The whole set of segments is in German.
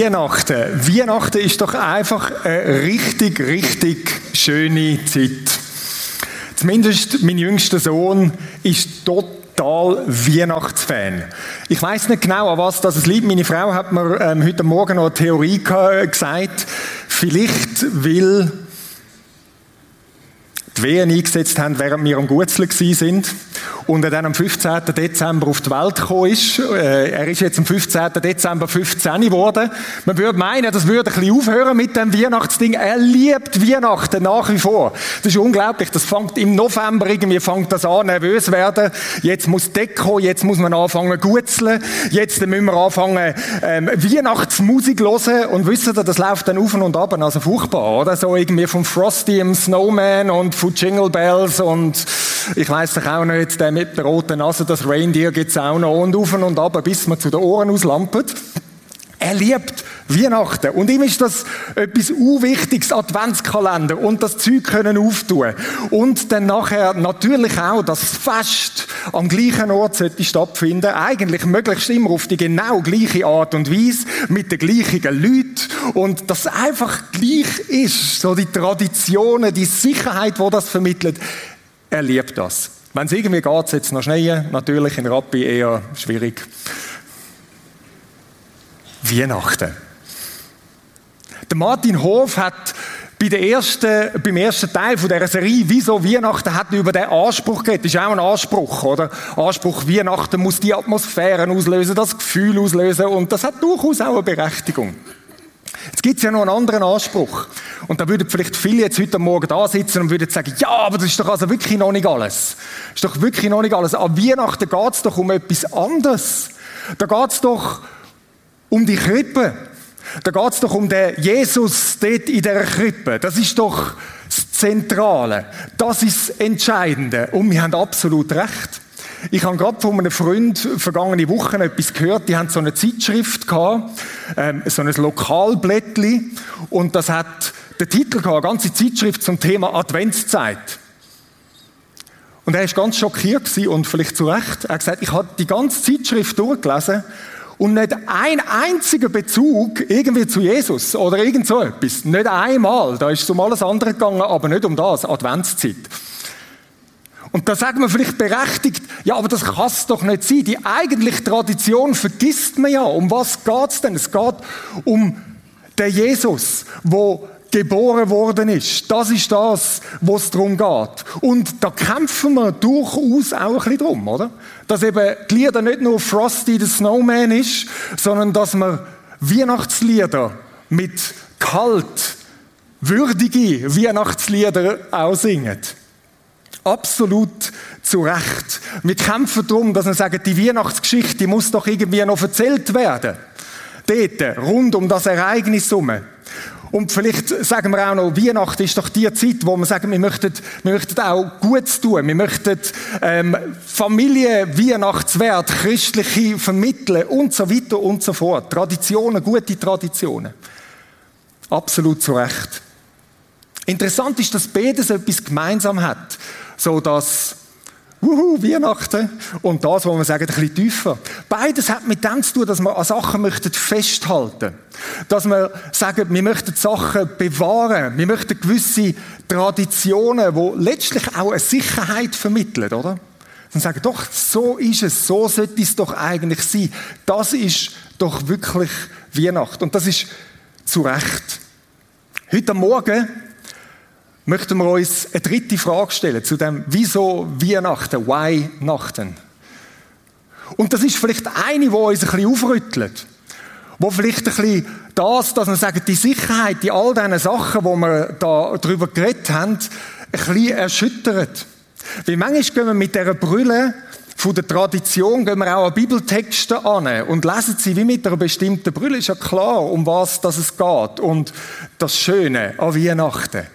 Weihnachten. Weihnachten ist doch einfach eine richtig, richtig schöne Zeit. Zumindest mein jüngster Sohn ist total Weihnachtsfan. Ich weiß nicht genau, an was das liegt. Meine Frau hat mir ähm, heute Morgen noch eine Theorie gesagt. Vielleicht will die Wehen eingesetzt haben, während wir am Gutzeln sind und er dann am 15. Dezember auf die Welt gekommen ist. Äh, er ist jetzt am 15. Dezember 15 geworden. Man würde meinen, das würde ein bisschen aufhören mit dem Weihnachtsding. Er liebt Weihnachten nach wie vor. Das ist unglaublich. Das fängt im November irgendwie fängt das an, nervös werden. Jetzt muss Deko, jetzt muss man anfangen gutzeln. Jetzt müssen wir anfangen ähm, Weihnachtsmusik hören und wissen das läuft dann auf und ab, also furchtbar, oder? So irgendwie vom Frosty im Snowman und von Jingle Bells und ich weiß doch auch nicht, der mit der roten Nase, das Reindeer gibt's auch noch und auf und ab, bis man zu den Ohren auslampert. Er liebt Weihnachten. Und ihm ist das etwas Unwichtiges, Adventskalender und das Zeug können auftun. Und dann nachher natürlich auch das Fest am gleichen Ort sollte stattfinden. Eigentlich möglichst immer auf die genau gleiche Art und Weise, mit den gleichen Leuten. Und das einfach gleich ist. So die Traditionen, die Sicherheit, wo das vermittelt. Er liebt das. Wenn es irgendwie geht, jetzt noch schneien. Natürlich in Rappi eher schwierig. Weihnachten. Der Martin Hof hat bei der ersten, beim ersten Teil von dieser Serie, wieso Weihnachten, hat über den Anspruch geredet. Das ist auch ein Anspruch, oder? Anspruch, Weihnachten muss die Atmosphäre auslösen, das Gefühl auslösen und das hat durchaus auch eine Berechtigung. Jetzt gibt es ja noch einen anderen Anspruch. Und da würden vielleicht viele jetzt heute Morgen da sitzen und würden sagen, ja, aber das ist doch also wirklich noch nicht alles. Das ist doch wirklich noch nicht alles. An Weihnachten geht es doch um etwas anderes. Da geht es doch um die Krippe. Da geht es doch um den Jesus dort in der Krippe. Das ist doch das Zentrale. Das ist das Entscheidende. Und wir haben absolut recht. Ich habe gerade von einem Freund vergangene Woche etwas gehört. Die haben so eine Zeitschrift gehabt, ähm, so ein Lokalblättli. Und das hat den Titel gehabt, eine ganze Zeitschrift zum Thema Adventszeit. Und er ist ganz schockiert und vielleicht zu Recht. Er hat gesagt, ich habe die ganze Zeitschrift durchgelesen und nicht ein einziger Bezug irgendwie zu Jesus oder irgend so etwas. Nicht einmal. Da ist es um alles andere gegangen, aber nicht um das, Adventszeit. Und da sagen wir vielleicht berechtigt, ja, aber das kann es doch nicht sein. Die eigentliche Tradition vergisst man ja. Um was geht's denn? Es geht um den Jesus, wo geboren worden ist. Das ist das, was es darum geht. Und da kämpfen wir durchaus auch ein bisschen drum, oder? Dass eben die Lieder nicht nur Frosty the Snowman ist, sondern dass wir Weihnachtslieder mit kalt, würdige Weihnachtslieder auch singen. Absolut zu Recht. Wir kämpfen darum, dass wir sagen, die Weihnachtsgeschichte muss doch irgendwie noch erzählt werden. Dort, rund um das Ereignis herum. Und vielleicht sagen wir auch noch, Weihnachten ist doch die Zeit, wo wir sagen, wir möchten, wir möchten auch Gutes tun. Wir möchten ähm, Familie, Weihnachtswert, christliche vermitteln und so weiter und so fort. Traditionen, gute Traditionen. Absolut zu Recht. Interessant ist, dass beides etwas gemeinsam hat. So dass Wuhu, Weihnachten. Und das, wo wir sagen, ein bisschen tiefer. Beides hat mit dem zu tun, dass wir an Sachen möchten festhalten. Dass wir sagen, wir möchten Sachen bewahren. Wir möchten gewisse Traditionen, die letztlich auch eine Sicherheit vermitteln, oder? Und sagen, doch, so ist es, so sollte es doch eigentlich sein. Das ist doch wirklich Weihnachten. Und das ist zu Recht. Heute Morgen möchten wir uns eine dritte Frage stellen zu dem, wieso Weihnachten, why Nachten? Und das ist vielleicht eine, die uns ein bisschen aufrüttelt. Wo vielleicht ein bisschen das, dass wir sagen, die Sicherheit, die all diesen Sachen, die wir da drüber geredet haben, ein bisschen erschüttert. Weil manchmal gehen wir mit dieser Brille von der Tradition gehen wir auch an Bibeltexte an und lesen sie wie mit einer bestimmten Brille. Ist ja klar, um was es geht und das Schöne an Weihnachten.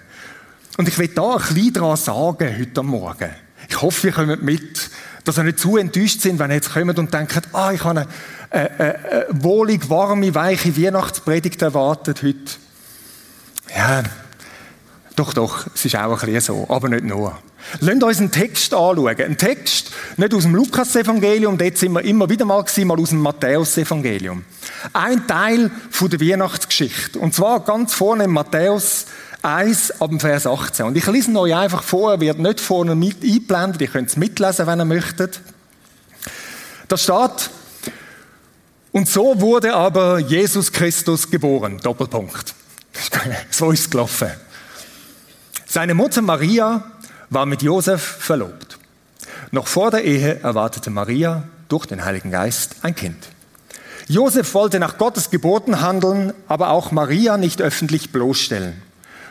Und ich will da ein bisschen dran sagen heute Morgen. Ich hoffe, ihr kommt mit, dass ihr nicht zu enttäuscht sind, wenn ihr jetzt kommt und denkt, ah, ich habe eine, eine, eine wohlig, warme, weiche Weihnachtspredigt erwartet heute. Ja, doch, doch, es ist auch ein bisschen so, aber nicht nur. Lasst uns einen Text anschauen. Ein Text, nicht aus dem Lukas-Evangelium, dort sind wir immer wieder mal gewesen, mal aus dem Matthäus-Evangelium. Ein Teil von der Weihnachtsgeschichte. Und zwar ganz vorne in Matthäus 1 ab dem Vers 18. Und ich lese ihn euch einfach vor, wird nicht vorne mit eingeblendet, ihr könnt es mitlesen, wenn ihr möchtet. Da steht, und so wurde aber Jesus Christus geboren. Doppelpunkt. So ist es gelaufen. Seine Mutter Maria war mit Josef verlobt. Noch vor der Ehe erwartete Maria durch den Heiligen Geist ein Kind. Josef wollte nach Gottes Geboten handeln, aber auch Maria nicht öffentlich bloßstellen.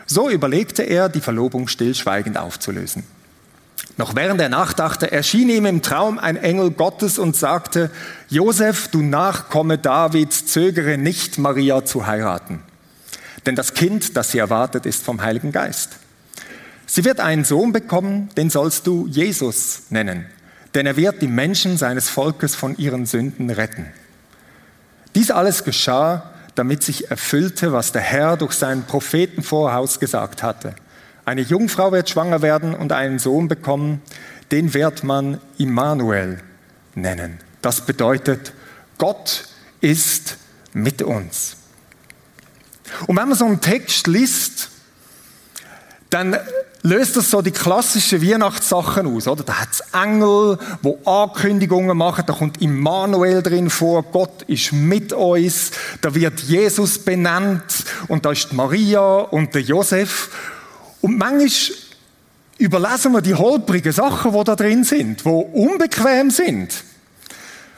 So überlegte er, die Verlobung stillschweigend aufzulösen. Noch während er nachdachte, erschien ihm im Traum ein Engel Gottes und sagte, Josef, du Nachkomme Davids, zögere nicht, Maria zu heiraten. Denn das Kind, das sie erwartet, ist vom Heiligen Geist. Sie wird einen Sohn bekommen, den sollst du Jesus nennen, denn er wird die Menschen seines Volkes von ihren Sünden retten. Dies alles geschah, damit sich erfüllte, was der Herr durch seinen Propheten vorausgesagt hatte. Eine Jungfrau wird schwanger werden und einen Sohn bekommen, den wird man Immanuel nennen. Das bedeutet, Gott ist mit uns. Und wenn man so einen Text liest, dann löst das so die klassischen Weihnachtssachen aus, oder? Da hat es Engel, wo Ankündigungen machen, da kommt Immanuel drin vor, Gott ist mit uns, da wird Jesus benannt und da ist Maria und der Josef. Und manchmal überlesen wir die holprigen Sachen, die da drin sind, die unbequem sind.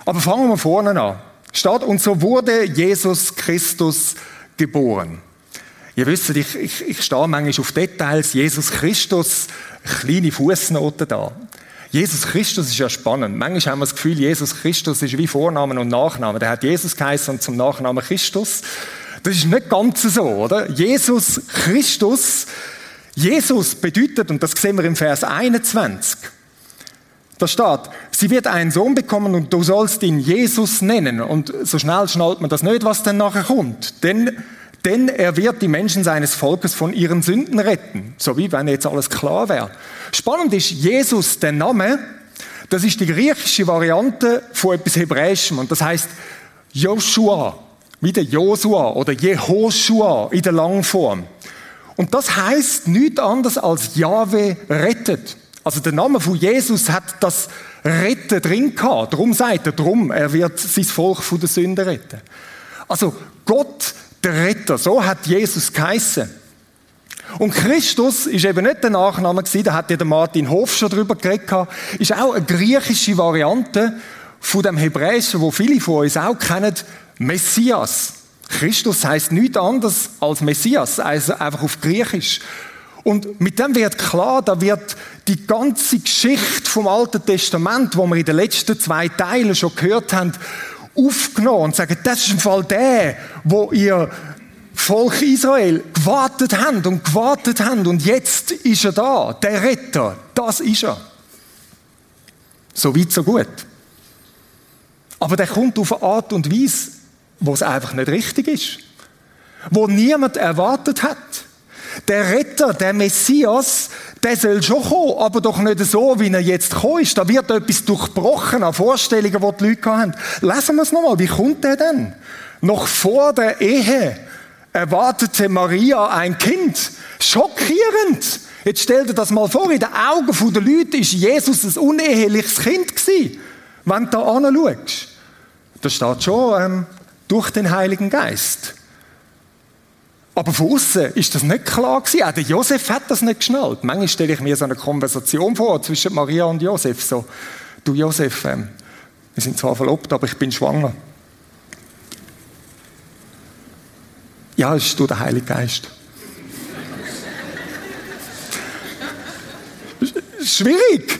Aber fangen wir vorne an. Statt und so wurde Jesus Christus geboren. Ihr wisst, ich, ich, ich stehe manchmal auf Details. Jesus Christus, kleine Fußnoten da. Jesus Christus ist ja spannend. Manchmal haben wir das Gefühl, Jesus Christus ist wie Vornamen und Nachnamen. Der hat Jesus geheißen und zum Nachnamen Christus. Das ist nicht ganz so, oder? Jesus Christus, Jesus bedeutet, und das sehen wir im Vers 21, da steht, sie wird einen Sohn bekommen und du sollst ihn Jesus nennen. Und so schnell schnallt man das nicht, was dann nachher kommt. Denn denn er wird die Menschen seines Volkes von ihren Sünden retten. So wie wenn jetzt alles klar wäre. Spannend ist, Jesus, der Name, das ist die griechische Variante von etwas Hebräischem und das heißt Joshua, wie der Josua oder Jehoshua in der Langform. Und das heißt nichts anderes als Jahwe rettet. Also der Name von Jesus hat das Retten drin gehabt. Darum sagt er, drum, er wird sein Volk von der Sünde retten. Also Gott der Retter. So hat Jesus geheißen. Und Christus ist eben nicht der Nachname gewesen, da hat ja der Martin Hof schon drüber geredet, ist auch eine griechische Variante von dem Hebräischen, wo viele von uns auch kennen, Messias. Christus heißt nichts anderes als Messias, also einfach auf Griechisch. Und mit dem wird klar, da wird die ganze Geschichte vom Alten Testament, wo wir in den letzten zwei Teilen schon gehört haben, aufgenommen und sagen, das ist im Fall der, wo ihr Volk Israel gewartet habt und gewartet habt und jetzt ist er da, der Retter, das ist er. So weit, so gut. Aber der kommt auf eine Art und Weise, wo es einfach nicht richtig ist. Wo niemand erwartet hat. Der Retter, der Messias, der soll schon kommen, aber doch nicht so, wie er jetzt gekommen ist. Da wird etwas durchbrochen an Vorstellungen, die die Leute haben. Lesen wir es nochmal. Wie kommt der denn? Noch vor der Ehe erwartete Maria ein Kind. Schockierend. Jetzt stell dir das mal vor, in den Augen der Leute ist Jesus ein uneheliches Kind gewesen. Wenn du da anschaust. Da steht schon, ähm, durch den Heiligen Geist. Aber von außen ist das nicht klar gewesen. Auch der Josef hat das nicht geschnallt. Manchmal stelle ich mir so eine Konversation vor zwischen Maria und Josef. So, du Josef, ähm, wir sind zwar verlobt, aber ich bin schwanger. Ja, es ist du der Heilige Geist. Schwierig.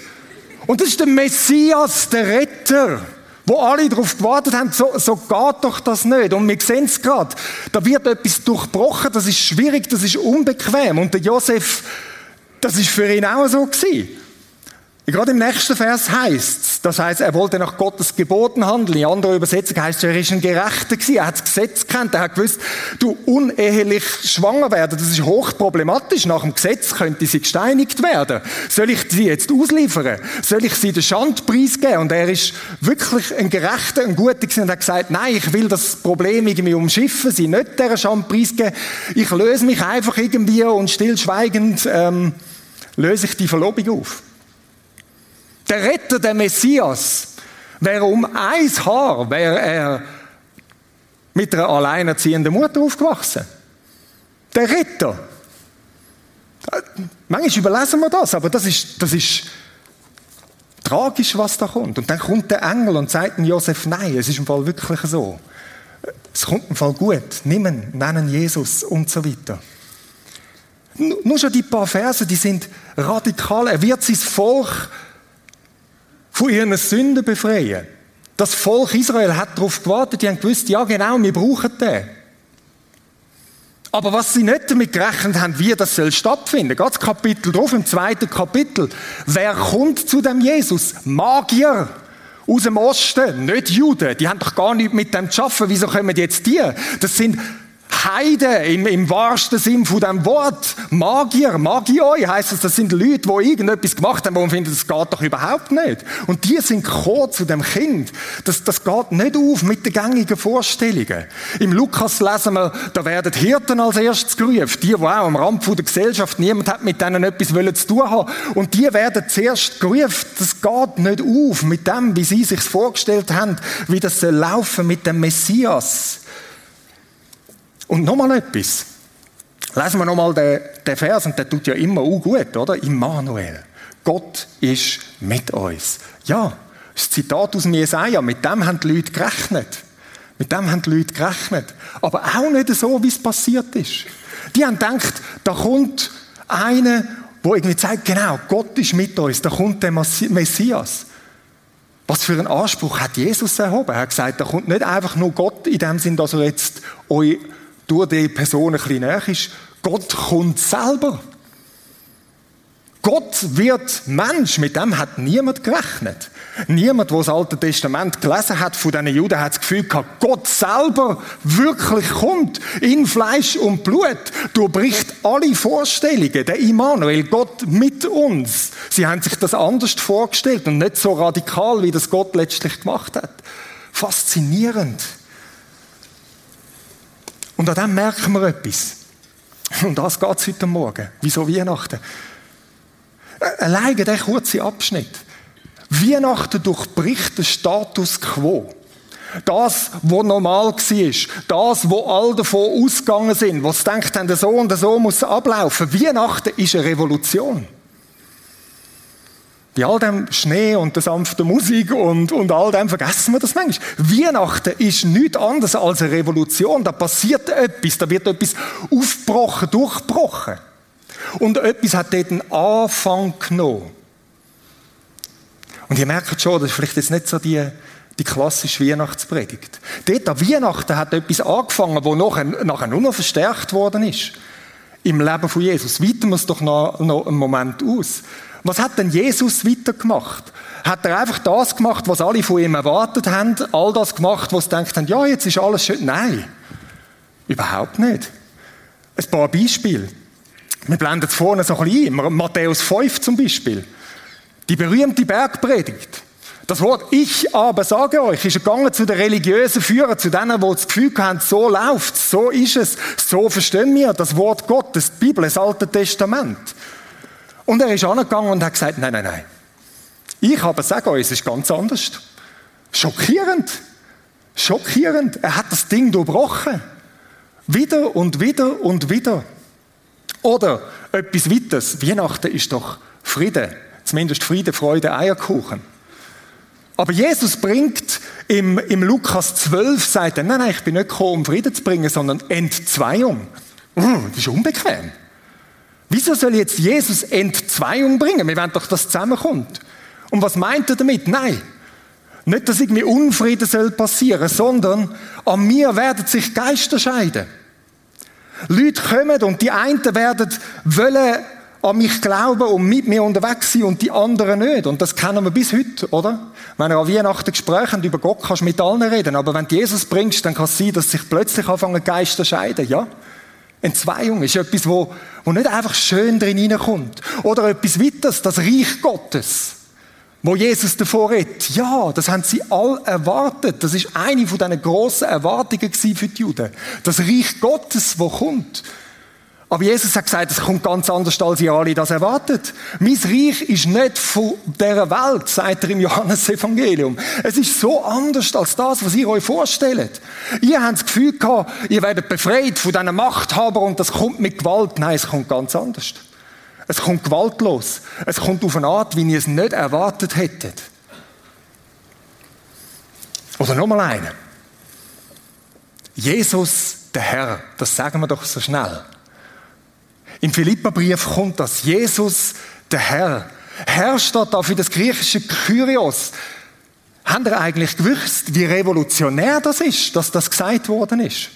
Und das ist der Messias, der Retter wo alle darauf gewartet haben, so, so geht doch das nicht. Und wir sehen es gerade, da wird etwas durchbrochen, das ist schwierig, das ist unbequem. Und der Josef, das ist für ihn auch so gewesen. Gerade im nächsten Vers heißt es, das heißt, er wollte nach Gottes Geboten handeln. In anderer Übersetzung heißt es, er ist ein Gerechter gewesen. Er hat das Gesetz kennt. Er hat gewusst, du unehelich schwanger werden, das ist hochproblematisch. Nach dem Gesetz könnte sie gesteinigt werden. Soll ich sie jetzt ausliefern? Soll ich sie den Schandpreis geben? Und er ist wirklich ein Gerechter, ein Guter gewesen und hat gesagt, nein, ich will das Problem irgendwie umschiffen, sie nicht der Schandpreis geben. Ich löse mich einfach irgendwie und stillschweigend ähm, löse ich die Verlobung auf. Der Retter, der Messias, wäre um ein Haar, wäre er mit einer alleinerziehenden Mutter aufgewachsen. Der Retter. Manchmal überlesen wir das, aber das ist, das ist tragisch, was da kommt. Und dann kommt der Engel und sagt Josef, nein, es ist im Fall wirklich so. Es kommt im Fall gut. Nimm nennen Jesus und so weiter. Nur schon die paar Verse, die sind radikal. Er wird sein Volk von ihren Sünden befreien. Das Volk Israel hat darauf gewartet, die haben gewusst, ja genau, wir brauchen den. Aber was sie nicht damit gerechnet haben, wie das soll stattfinden, ganz Kapitel drauf, im zweiten Kapitel, wer kommt zu dem Jesus? Magier aus dem Osten, nicht Juden, die haben doch gar nichts mit dem zu schaffen, wieso kommen jetzt die? Das sind Heiden im, im wahrsten Sinn von dem Wort. Magier, Magioi heisst es, das sind Leute, die irgendetwas gemacht haben, wo man findet, das geht doch überhaupt nicht. Und die sind gekommen zu dem Kind. Das, das geht nicht auf mit den gängigen Vorstellungen. Im Lukas lesen wir, da werden Hirten als erstes gerufen. Die, die auch am Rand der Gesellschaft, niemand hat mit denen etwas zu tun haben. Und die werden zuerst gerufen. Das geht nicht auf mit dem, wie sie sich vorgestellt haben, wie das laufen mit dem Messias. Und nochmal etwas. Lesen wir nochmal den, den Vers, und der tut ja immer auch gut, oder? Immanuel. Gott ist mit uns. Ja, das Zitat aus dem Jesaja, mit dem haben die Leute gerechnet. Mit dem haben die Leute gerechnet. Aber auch nicht so, wie es passiert ist. Die haben gedacht, da kommt einer, der irgendwie zeigt, genau, Gott ist mit uns, da kommt der Messias. Was für einen Anspruch hat Jesus erhoben? Er hat gesagt, da kommt nicht einfach nur Gott in dem Sinn, dass er jetzt euch durch die Person ein bisschen näher ist, Gott kommt selber. Gott wird Mensch, mit dem hat niemand gerechnet. Niemand, der das Alte Testament gelesen hat von diesen Juden, hat das Gefühl gehabt, Gott selber wirklich kommt in Fleisch und Blut, durchbricht alle Vorstellungen. Der Immanuel, Gott mit uns. Sie haben sich das anders vorgestellt und nicht so radikal, wie das Gott letztlich gemacht hat. Faszinierend. Und an dem merken wir etwas. Und das geht es heute Morgen. Wieso Weihnachten? Alleine der kurze Abschnitt. Weihnachten durchbricht den Status quo. Das, was normal war, das, wo alle davon ausgegangen sind, was denkt haben, so und so muss ablaufen. Weihnachten ist eine Revolution. Bei all dem Schnee und der sanften Musik und, und all dem vergessen wir das manchmal. Weihnachten ist nichts anderes als eine Revolution. Da passiert etwas, da wird etwas aufgebrochen, durchbrochen. Und etwas hat dort einen Anfang genommen. Und ihr merkt schon, das ist vielleicht jetzt nicht so die, die klassische Weihnachtspredigt. Dort an Weihnachten hat etwas angefangen, wo nachher, nachher nur noch verstärkt worden ist. Im Leben von Jesus. Weiten wir es doch noch, noch einen Moment aus. Was hat denn Jesus weitergemacht? Hat er einfach das gemacht, was alle von ihm erwartet haben? All das gemacht, was sie gedacht haben, ja, jetzt ist alles schön? Nein. Überhaupt nicht. Ein paar Beispiele. Wir blenden es vorne so ein bisschen ein. Matthäus 5 zum Beispiel. Die berühmte Bergpredigt. Das Wort Ich aber sage euch ist gegangen zu den religiösen Führern, zu denen, die das Gefühl haben, so läuft so ist es, so verstehen wir das Wort Gottes, die Bibel, das Alte Testament. Und er ist angegangen und hat gesagt, nein, nein, nein. Ich aber sage euch, es ist ganz anders. Schockierend. Schockierend. Er hat das Ding durchbrochen. Wieder und wieder und wieder. Oder etwas weiteres. Weihnachten ist doch Friede. Zumindest Friede, Freude, Eierkuchen. Aber Jesus bringt im, im Lukas 12, sagt er, nein, nein, ich bin nicht gekommen, um Frieden zu bringen, sondern Entzweiung. Das ist unbequem. Wieso soll jetzt Jesus Entzweiung bringen? Wir wollen doch, dass es zusammenkommt. Und was meint er damit? Nein. Nicht, dass irgendwie Unfrieden soll passieren, sondern an mir werden sich Geister scheiden. Leute kommen und die einen werden wollen an mich glauben und mit mir unterwegs sind und die anderen nicht. Und das kennen wir bis heute, oder? Wenn du an Weihnachten Gespräche habt über Gott, kannst du mit allen reden. Aber wenn du Jesus bringst, dann kann es sein, dass sich plötzlich anfangen Geister scheiden, ja? Entzweiung ist etwas, wo, wo nicht einfach schön drin hineinkommt. Oder etwas weiteres, das Reich Gottes, wo Jesus davor redet. Ja, das haben sie all erwartet. Das ist eine von diesen grossen Erwartungen für die Juden. Das Reich Gottes, wo kommt. Aber Jesus hat gesagt, es kommt ganz anders, als ihr alle das erwartet. Mein Reich ist nicht von dieser Welt, sagt er im Johannesevangelium. Es ist so anders als das, was ihr euch vorstellt. Ihr habt das Gefühl gehabt, ihr werdet befreit von diesen Machthabern und das kommt mit Gewalt. Nein, es kommt ganz anders. Es kommt gewaltlos. Es kommt auf eine Art, wie ihr es nicht erwartet hättet. Oder nochmal eine. Jesus, der Herr, das sagen wir doch so schnell. Im Philipperbrief kommt das. Jesus, der Herr. Herr steht da für das griechische Kyrios. Habt ihr eigentlich gewusst, wie revolutionär das ist, dass das gesagt worden ist?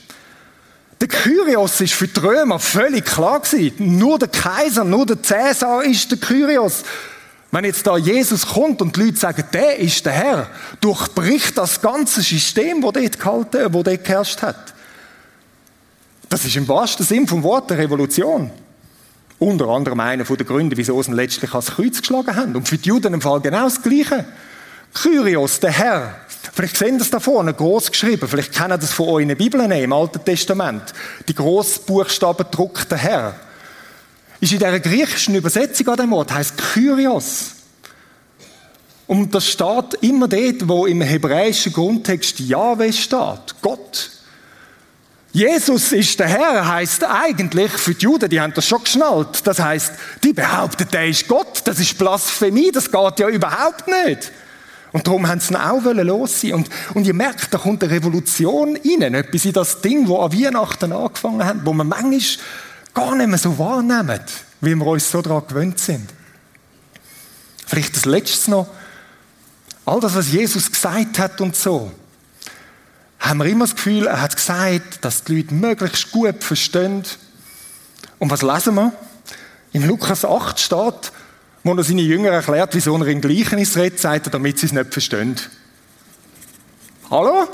Der Kyrios ist für die Römer völlig klar gewesen. Nur der Kaiser, nur der Cäsar ist der Kyrios. Wenn jetzt da Jesus kommt und die Leute sagen, der ist der Herr, durchbricht das ganze System, wo dort gehalten, wo dort geherrscht hat. Das ist im wahrsten Sinn vom Wort eine Revolution. Unter anderem einer der Gründe, wieso sie ihn letztlich ans Kreuz geschlagen haben. Und für die Juden im Fall genau das Gleiche. Kyrios, der Herr. Vielleicht sehen Sie das da vorne, groß geschrieben. Vielleicht kennen das von euch in der Bibel im Alten Testament. Die Großbuchstaben druckt der Herr. Ist in dieser griechischen Übersetzung an dem Wort, heißt Kyrios. Und das steht immer dort, wo im hebräischen Grundtext Jahwe steht. Gott. Jesus ist der Herr, heißt eigentlich für die Juden, die haben das schon geschnallt. Das heißt, die behaupten, der ist Gott. Das ist Blasphemie. Das geht ja überhaupt nicht. Und darum haben sie ihn auch los sein. Und, und ihr merkt, da kommt eine Revolution rein. Etwas in das Ding, wo an Weihnachten angefangen hat, wo man manchmal gar nicht mehr so wahrnehmen, wie wir uns so daran gewöhnt sind. Vielleicht das Letzte noch. All das, was Jesus gesagt hat und so haben wir immer das Gefühl, er hat gesagt, dass die Leute möglichst gut verstehen. Und was lesen wir? Im Lukas 8 steht, wo er seine Jünger erklärt, wieso er in Gleichnis redet, sagt er, damit sie es nicht verstehen. Hallo?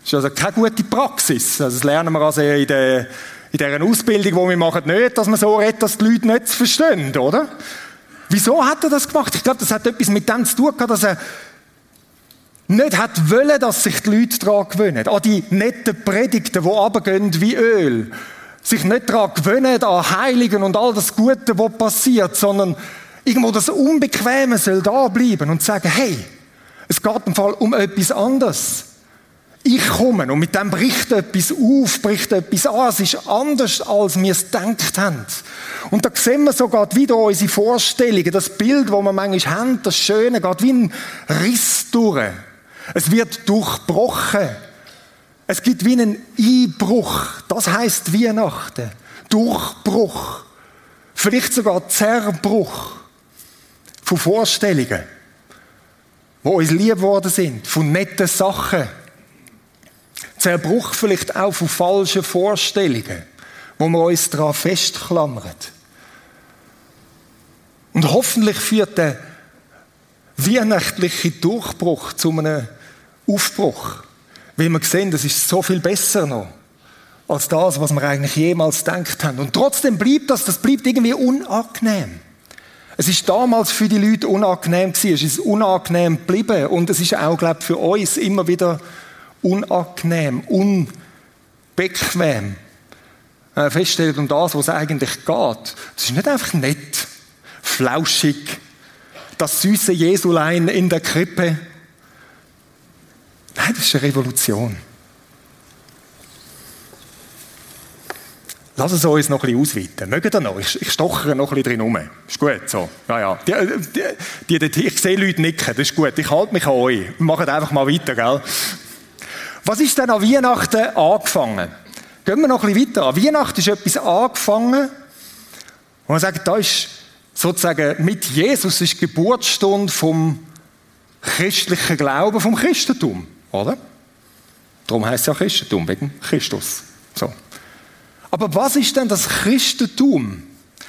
Das ist also keine gute Praxis. Also das lernen wir also in der, in dieser Ausbildung, die wir machen, nicht, dass man so redet, dass die Leute nicht verstehen, oder? Wieso hat er das gemacht? Ich glaube, das hat etwas mit dem zu tun dass er nicht hat wollen, dass sich die Leute daran gewöhnen. An die netten Predigten, die runtergehen wie Öl. Sich nicht daran gewöhnen, an Heiligen und all das Gute, was passiert, sondern irgendwo das Unbequeme soll da bleiben und sagen, hey, es geht im Fall um etwas anderes. Ich komme und mit dem bricht etwas auf, bricht etwas an. Es ist anders, als wir es gedacht haben. Und da sehen wir sogar wieder unsere Vorstellungen, das Bild, das wir manchmal haben, das Schöne, geht wie ein Riss durch. Es wird durchbrochen. Es gibt wie einen Einbruch. Das heißt Weihnachten. Durchbruch. Vielleicht sogar Zerbruch von Vorstellungen, wo uns lieb worden sind, von netten Sachen. Zerbruch vielleicht auch von falschen Vorstellungen, wo wir uns daran festklammern. Und hoffentlich führt der weihnachtliche Durchbruch zu einem Aufbruch. Weil wir sehen, das ist so viel besser noch als das, was wir eigentlich jemals gedacht haben. Und trotzdem bleibt das, das bleibt irgendwie unangenehm. Es ist damals für die Leute unangenehm gewesen, es ist unangenehm geblieben und es ist auch, glaube ich, für uns immer wieder unangenehm, unbequem. Äh, feststellt um das, was eigentlich geht. Es ist nicht einfach nett, flauschig, das süße Jesulein in der Krippe. Nein, das ist eine Revolution. Lass es uns noch bisschen ausweiten. Mögen ihr noch? Ich, ich stochere noch bisschen drin rum. Ist gut, so. Ja, ja. Die, die, die, ich sehe Leute nicken, das ist gut. Ich halte mich an euch. Machen einfach mal weiter, gell? Was ist denn an Weihnachten angefangen? Gehen wir noch ein bisschen weiter. An Weihnachten ist etwas angefangen, wo man sagt, da ist sozusagen mit Jesus ist die Geburtsstunde vom christlichen Glauben, vom Christentum. Oder? Darum heißt es ja Christentum, wegen Christus. So. Aber was ist denn das Christentum,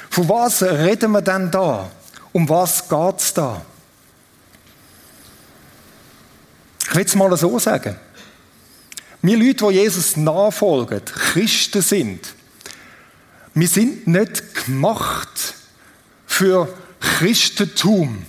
Von was reden wir denn da? Um was geht es da? Ich will es mal so sagen. Wir Leute, die Jesus nachfolgen, Christen sind, wir sind nicht gemacht für Christentum.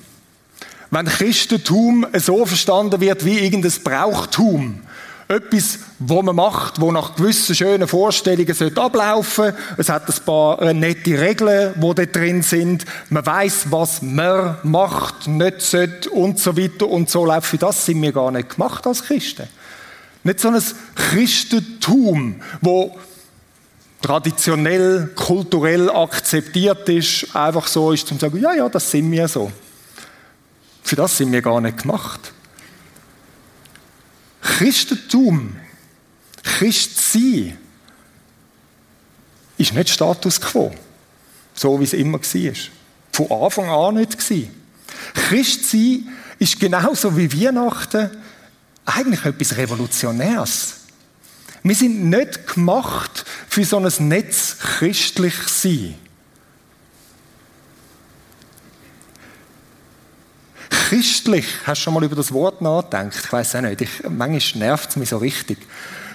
Wenn Christentum so verstanden wird wie irgendein Brauchtum, etwas, was man macht, wo nach gewissen schönen Vorstellungen sollte ablaufen. Es hat ein paar äh, nette Regeln, die da drin sind. Man weiß, was man macht, nicht sollte und so weiter und so läuft. Für das sind wir gar nicht gemacht als Christen. Nicht so ein Christentum, wo traditionell, kulturell akzeptiert ist, einfach so ist, zum zu sagen, ja, ja, das sind wir so. Für das sind wir gar nicht gemacht. Christentum, Christsein, ist nicht Status quo, so wie es immer war. Von Anfang an nicht. Christsein ist genauso wie Weihnachten eigentlich etwas Revolutionäres. Wir sind nicht gemacht für so ein Netz christlich sein. Christlich, hast du schon mal über das Wort nachgedacht? Ich weiß auch nicht, ich, manchmal nervt es mich so richtig.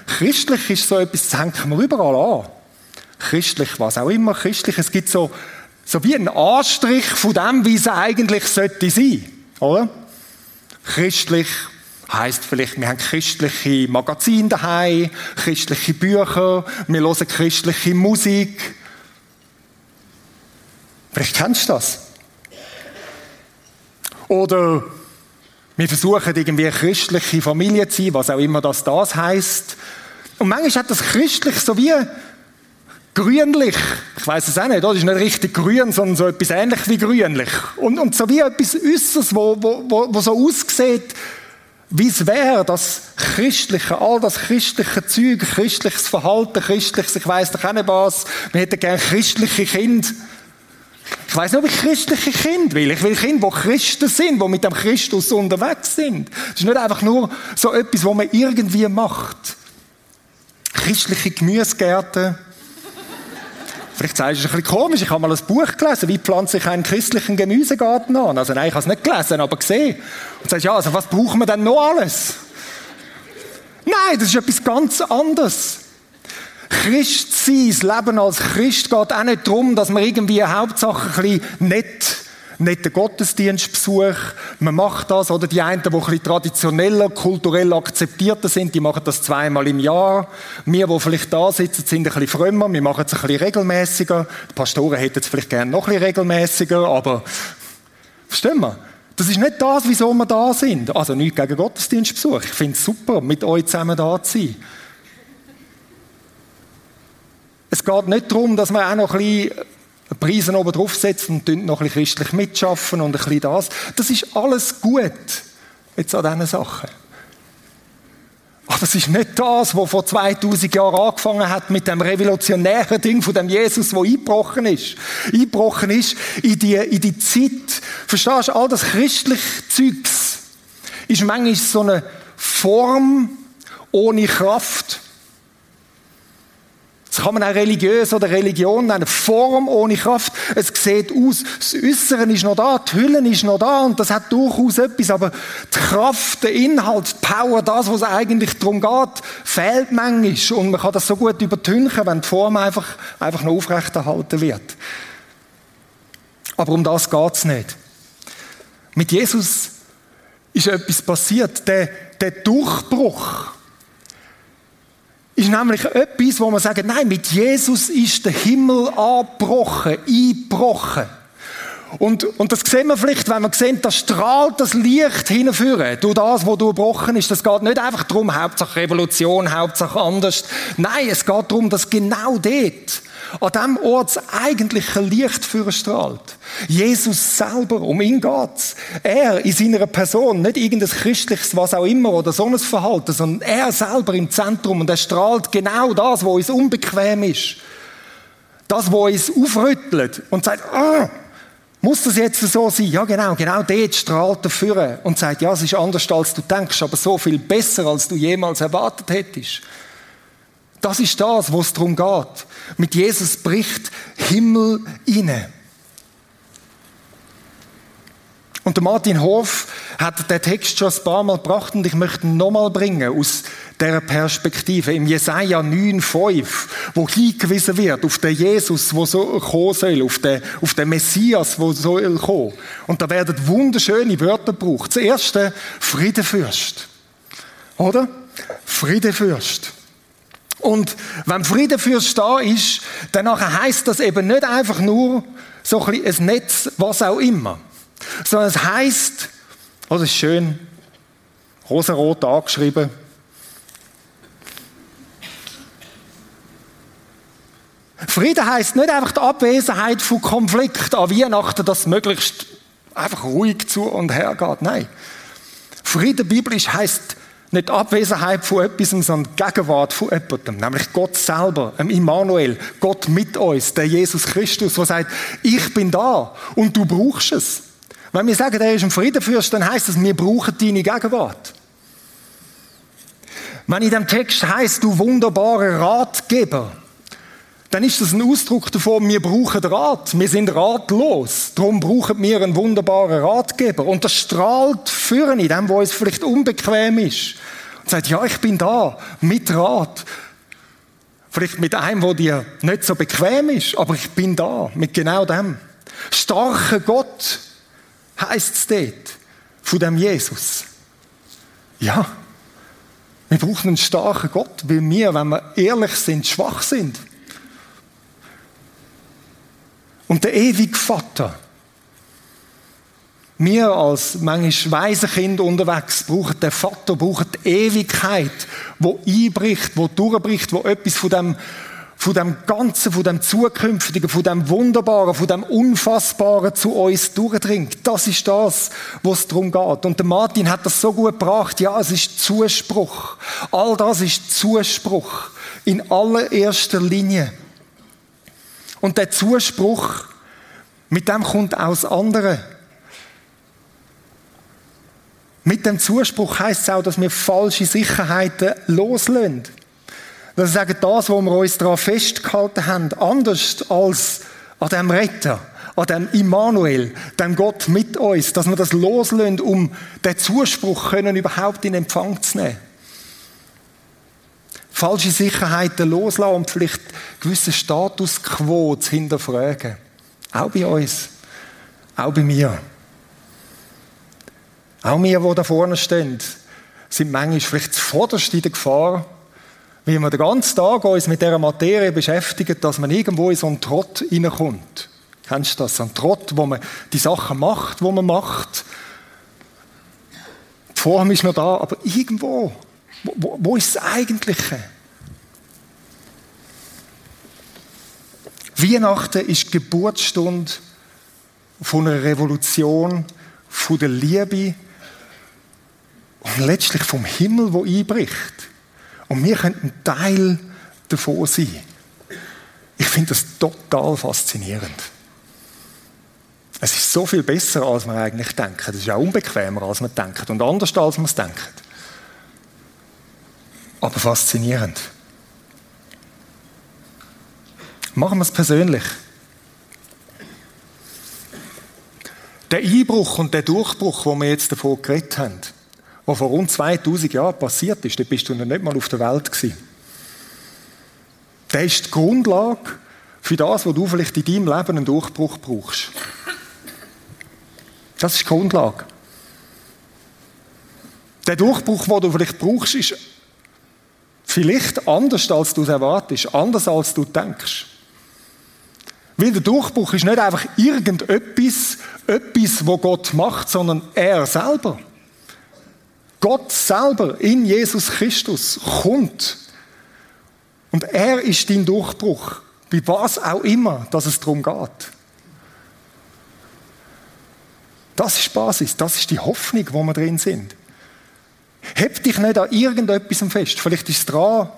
Christlich ist so etwas, das hängt man überall an. Christlich, was auch immer, christlich, es gibt so, so wie einen Anstrich von dem, wie es eigentlich sollte sein, oder? Christlich heißt vielleicht, wir haben christliche Magazine daheim, christliche Bücher, wir hören christliche Musik. Vielleicht kennst du das. Oder wir versuchen irgendwie christliche Familie zu sein, was auch immer das, das heißt. Und manchmal hat das christlich so wie grünlich. Ich weiß es auch nicht, das ist nicht richtig grün, sondern so etwas ähnlich wie grünlich. Und, und so wie etwas Äußeres, wo, wo, wo, wo so aussieht, wie es wäre, das Christliche, all das christliche Zeug, christliches Verhalten, christliches, ich weiss doch auch nicht was, wir hätten gerne christliche Kinder. Ich weiß nicht, ob ich christliche Kinder will. Ich will Kinder, die Christen sind, die mit dem Christus unterwegs sind. Es ist nicht einfach nur so etwas, was man irgendwie macht. Christliche Gemüsegärten, Vielleicht sagst du, es ein bisschen komisch, ich habe mal ein Buch gelesen, wie pflanze ich einen christlichen Gemüsegarten an? Also nein, ich habe es nicht gelesen, aber gesehen. Und sagst, ja, also was brauchen wir denn noch alles? Nein, das ist etwas ganz anderes. Christ sein, das Leben als Christ geht auch nicht darum, dass man irgendwie Hauptsache ein bisschen nett nicht den Gottesdienstbesuch. Man macht das, oder die einen, die ein bisschen traditioneller, kulturell akzeptierter sind, die machen das zweimal im Jahr. Wir, die vielleicht da sitzen, sind ein bisschen frömmer, wir machen es ein bisschen regelmäßiger. Die Pastoren hätten es vielleicht gerne noch ein bisschen regelmäßiger, aber verstehen wir? Das ist nicht das, wieso wir da sind. Also nicht gegen Gottesdienstbesuch. Ich finde es super, mit euch zusammen da zu sein. Es geht nicht darum, dass man auch noch ein bisschen Preise oben draufsetzen und noch ein bisschen christlich mitschaffen und ein bisschen das. Das ist alles gut, jetzt an diesen Sachen. Aber es ist nicht das, was vor 2000 Jahren angefangen hat mit dem revolutionären Ding von dem Jesus, wo eingebrochen ist. Eingebrochen ist in die, in die Zeit. Verstehst du, all das christliche Zeugs ist manchmal so eine Form ohne Kraft. Das kann man auch religiös oder Religion nennen. Form ohne Kraft. Es sieht aus, das Äußere ist noch da, die Hülle ist noch da und das hat durchaus etwas, aber die Kraft, der Inhalt, die Power, das, was eigentlich darum geht, fehlt manchmal und man kann das so gut übertünchen, wenn die Form einfach, einfach noch aufrechterhalten wird. Aber um das geht es nicht. Mit Jesus ist etwas passiert, der, der Durchbruch ist nämlich etwas, wo man sagt, nein, mit Jesus ist der Himmel angebrochen, eingebrochen. Und, und das sehen wir vielleicht, wenn wir sehen, das strahlt das Licht hinführen, durch das, was durchbrochen ist. Das geht nicht einfach darum, Hauptsache Revolution, Hauptsache anders. Nein, es geht darum, dass genau dort, an dem Ort das eigentliche Licht strahlt. Jesus selber, um ihn geht's. Er in seiner Person, nicht irgendein christliches, was auch immer, oder so ein Verhalten, sondern er selber im Zentrum und er strahlt genau das, wo uns unbequem ist. Das, wo uns aufrüttelt und sagt, ah, muss das jetzt so sein? Ja, genau, genau dort strahlt er führen und sagt, ja, es ist anders, als du denkst, aber so viel besser, als du jemals erwartet hättest. Das ist das, wo es darum geht. Mit Jesus bricht Himmel inne. Und der Martin Hof hat den Text schon ein paar Mal gebracht und ich möchte ihn nochmal bringen aus dieser Perspektive. Im Jesaja 9,5, wo hingewiesen wird auf den Jesus, wo so kommen soll, auf den, auf den Messias, wo soll kommen. Und da werden wunderschöne Wörter gebraucht. Das erste, Friedefürst. Oder? Friedefürst. Und wenn Friedefürst da ist, dann heißt das eben nicht einfach nur so ein, ein Netz, was auch immer. Sondern es heißt, oh, das ist schön, rosarot angeschrieben, Frieden heißt nicht einfach die Abwesenheit von Konflikt an Weihnachten, dass es möglichst einfach ruhig zu und her geht. Nein. Frieden biblisch heißt nicht Abwesenheit von etwas, sondern Gegenwart von jemandem, nämlich Gott selber, im Immanuel, Gott mit uns, der Jesus Christus, der sagt, ich bin da und du brauchst es. Wenn wir sagen, er ist ein Friedenfürst, dann heißt das, wir brauchen deine Gegenwart. Wenn in dem Text heißt, du wunderbarer Ratgeber, dann ist das ein Ausdruck davon, wir brauchen Rat. Wir sind ratlos. Darum brauchen wir einen wunderbaren Ratgeber. Und das strahlt führen in dem, wo es vielleicht unbequem ist. Und sagt, ja, ich bin da, mit Rat. Vielleicht mit einem, wo dir nicht so bequem ist, aber ich bin da, mit genau dem. Starker Gott heißt es dort, von dem Jesus. Ja, wir brauchen einen starken Gott, weil wir, wenn wir ehrlich sind, schwach sind. Und der ewige Vater, wir als manchmal weise Kind unterwegs brauchen den Vater, brauchen die Ewigkeit, wo einbricht, wo durchbricht, wo etwas von dem, von dem Ganzen, von dem Zukünftigen, von dem Wunderbaren, von dem Unfassbaren zu uns durchdringt. Das ist das, was es darum geht. Und der Martin hat das so gut gebracht. Ja, es ist Zuspruch. All das ist Zuspruch. In allererster Linie. Und der Zuspruch, mit dem kommt das andere. Mit dem Zuspruch heißt es auch, dass wir falsche Sicherheiten loslösen. Dass wir sagen, das, wo wir uns daran festgehalten haben, anders als an dem Retter, an dem Immanuel, dem Gott mit uns, dass wir das loslösen, um den Zuspruch können überhaupt in Empfang zu nehmen falsche Sicherheiten loslassen und vielleicht gewissen Status quo zu hinterfragen. Auch bei uns. Auch bei mir. Auch wir, die da vorne stehen, sind manchmal vielleicht zuvorderst in der Gefahr, wie wir den ganzen Tag uns mit dieser Materie beschäftigen, dass man irgendwo in so einen Trott reinkommt. Kennst du das? Ein Trott, wo man die Sachen macht, wo man macht. Die Form ist noch da, aber irgendwo wo, wo ist das Eigentliche? Weihnachten ist die Geburtsstunde von einer Revolution, von der Liebe und letztlich vom Himmel, wo einbricht. Und wir können ein Teil davon sein. Ich finde das total faszinierend. Es ist so viel besser, als man eigentlich denkt. Es ist auch unbequemer, als man denkt und anders, als man es denkt aber faszinierend. Machen wir es persönlich. Der Einbruch und der Durchbruch, wo wir jetzt davon geredet haben, der vor rund 2000 Jahren passiert ist, da bist du noch nicht mal auf der Welt gewesen. Der ist die Grundlage für das, was du vielleicht in deinem Leben einen Durchbruch brauchst. Das ist die Grundlage. Der Durchbruch, den du vielleicht brauchst, ist Vielleicht anders, als du es erwartest, anders, als du denkst. Weil der Durchbruch ist nicht einfach irgendetwas, etwas, wo Gott macht, sondern er selber. Gott selber in Jesus Christus kommt. Und er ist dein Durchbruch, bei was auch immer, dass es darum geht. Das ist Basis, das ist die Hoffnung, wo wir drin sind. Heb dich nicht an irgendetwas fest. Vielleicht ist es dran,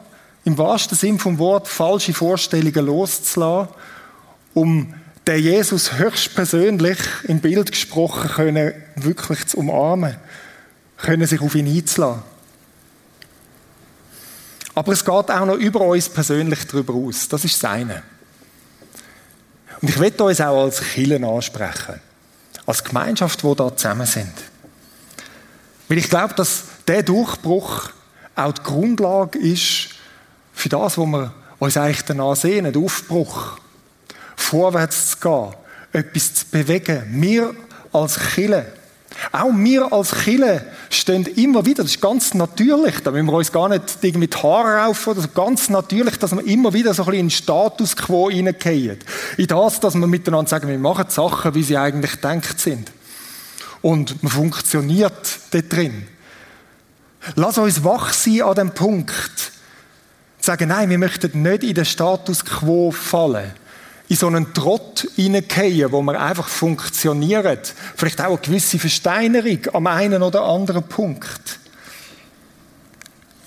im wahrsten Sinn vom Wort falsche Vorstellungen loszulassen, um den Jesus höchstpersönlich im Bild gesprochen können, wirklich zu umarmen, können sich auf ihn einzulassen. Aber es geht auch noch über uns persönlich darüber aus. Das ist seine. Und ich möchte uns auch als Killen ansprechen. Als Gemeinschaft, wo da zusammen sind. Weil ich glaube, dass der Durchbruch auch die Grundlage ist für das, was wir uns eigentlich danach sehen, den Aufbruch. Vorwärts zu gehen, etwas zu bewegen. Wir als Kille. Auch wir als Kille stehen immer wieder, das ist ganz natürlich, da müssen wir uns gar nicht irgendwie die Haare raufen, oder so, ganz natürlich, dass wir immer wieder so ein bisschen in den Status quo hineingehen. In das, dass wir miteinander sagen, wir machen Sachen, wie sie eigentlich gedacht sind. Und man funktioniert dort drin. Lass uns wach sein an dem Punkt, sagen, nein, wir möchten nicht in den Status quo fallen in so einen Trott hineingehen, wo man einfach funktioniert. Vielleicht auch eine gewisse Versteinerung am einen oder anderen Punkt.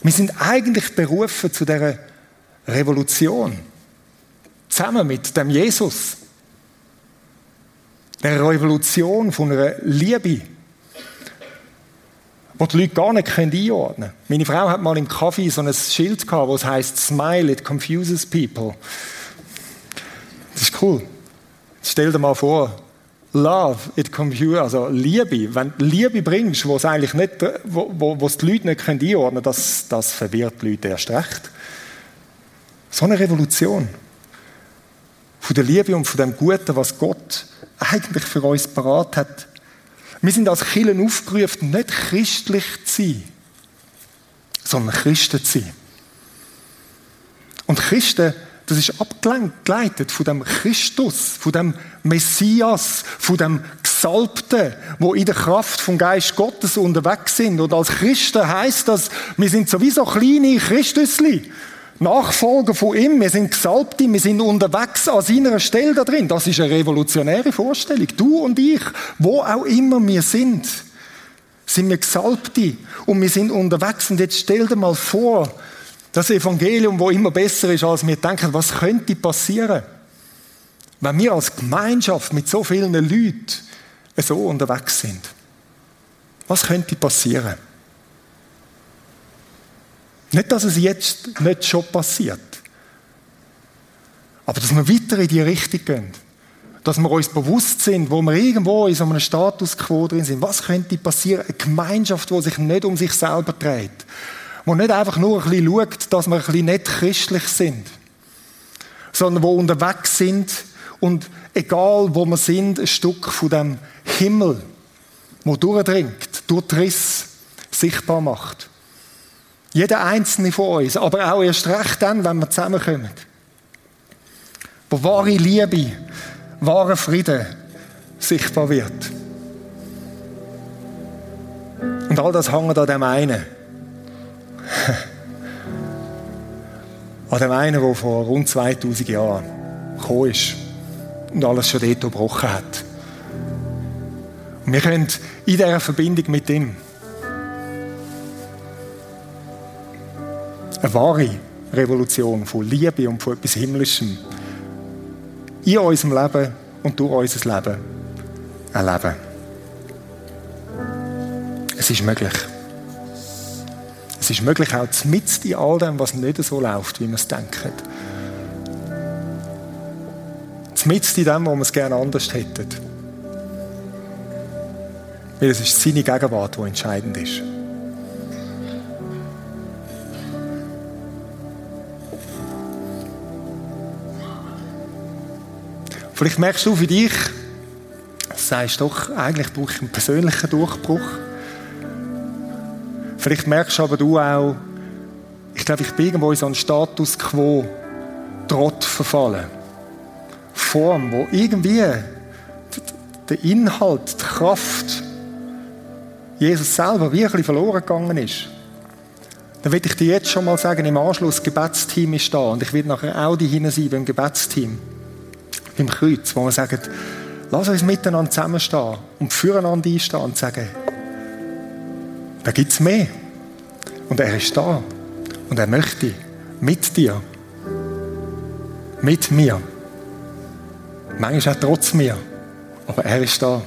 Wir sind eigentlich berufen zu der Revolution. Zusammen mit dem Jesus. Der Revolution von einer Liebe, wo die Leute gar nicht einordnen können. Meine Frau hat mal im Kaffee so ein Schild gehabt, wo es heißt Smile, it confuses people. Das ist cool. Stell dir mal vor, Love, it computer, also Liebe. Wenn du Liebe bringst, wo es eigentlich nicht, wo, wo, wo die Leute nicht einordnen können, das, das verwirrt die Leute erst recht. So eine Revolution. Von der Liebe und von dem Guten, was Gott eigentlich für uns parat hat. Wir sind als Kirchen aufgerufen, nicht christlich zu sein, sondern Christen zu sein. Und Christen das ist abgeleitet von dem Christus, von dem Messias, von dem Gesalbten, wo in der Kraft vom Geist Gottes unterwegs sind. Und als Christen heißt das, wir sind sowieso kleine Christusli. Nachfolger von ihm, wir sind Gesalbte, wir sind unterwegs an seiner Stelle da drin. Das ist eine revolutionäre Vorstellung. Du und ich, wo auch immer wir sind, sind wir Gesalbte und wir sind unterwegs. Und jetzt stell dir mal vor, das Evangelium, wo immer besser ist, als wir denken, was könnte passieren, wenn wir als Gemeinschaft mit so vielen Leuten so unterwegs sind. Was könnte passieren? Nicht, dass es jetzt nicht schon passiert, aber dass wir weiter in die Richtung gehen. Dass wir uns bewusst sind, wo wir irgendwo in so einem Status quo drin sind. Was könnte passieren? Eine Gemeinschaft, die sich nicht um sich selber dreht, wo nicht einfach nur ein bisschen schaut, dass wir ein bisschen nicht christlich sind, sondern wo unterwegs sind und egal wo wir sind, ein Stück von dem Himmel, wo durchdringt, durch Riss sichtbar macht. Jeder einzelne von uns, aber auch erst recht dann, wenn wir zusammenkommen. Wo wahre Liebe, wahre Frieden sichtbar wird. Und all das hängt an dem einen. An dem einen, der vor rund 2000 Jahren gekommen ist und alles schon dort gebrochen hat. Und wir können in dieser Verbindung mit ihm eine wahre Revolution von Liebe und von etwas Himmlischem in unserem Leben und durch unser Leben erleben. Es ist möglich. Es ist möglich auch mitten in all dem, was nicht so läuft, wie wir es denken. Mitten in dem, wo wir es gerne anders hätten. Weil es ist seine Gegenwart, die entscheidend ist. Vielleicht merkst du für dich, sagst doch, eigentlich brauche ich einen persönlichen Durchbruch. Vielleicht merkst du aber du auch, ich glaube, ich bin irgendwo in so einen Status quo Trott verfallen. Form, wo irgendwie der Inhalt, die Kraft, Jesus selber wirklich verloren gegangen ist. Dann will ich dir jetzt schon mal sagen, im Anschluss, das Gebetsteam ist da und ich will nachher auch die hinein sein beim Gebetsteam, beim Kreuz, wo wir sagen, lass uns miteinander zusammenstehen und füreinander einstehen und sagen, da gibt es mehr. Und er ist da. Und er möchte mit dir. Mit mir. Manchmal auch trotz mir. Aber er ist da.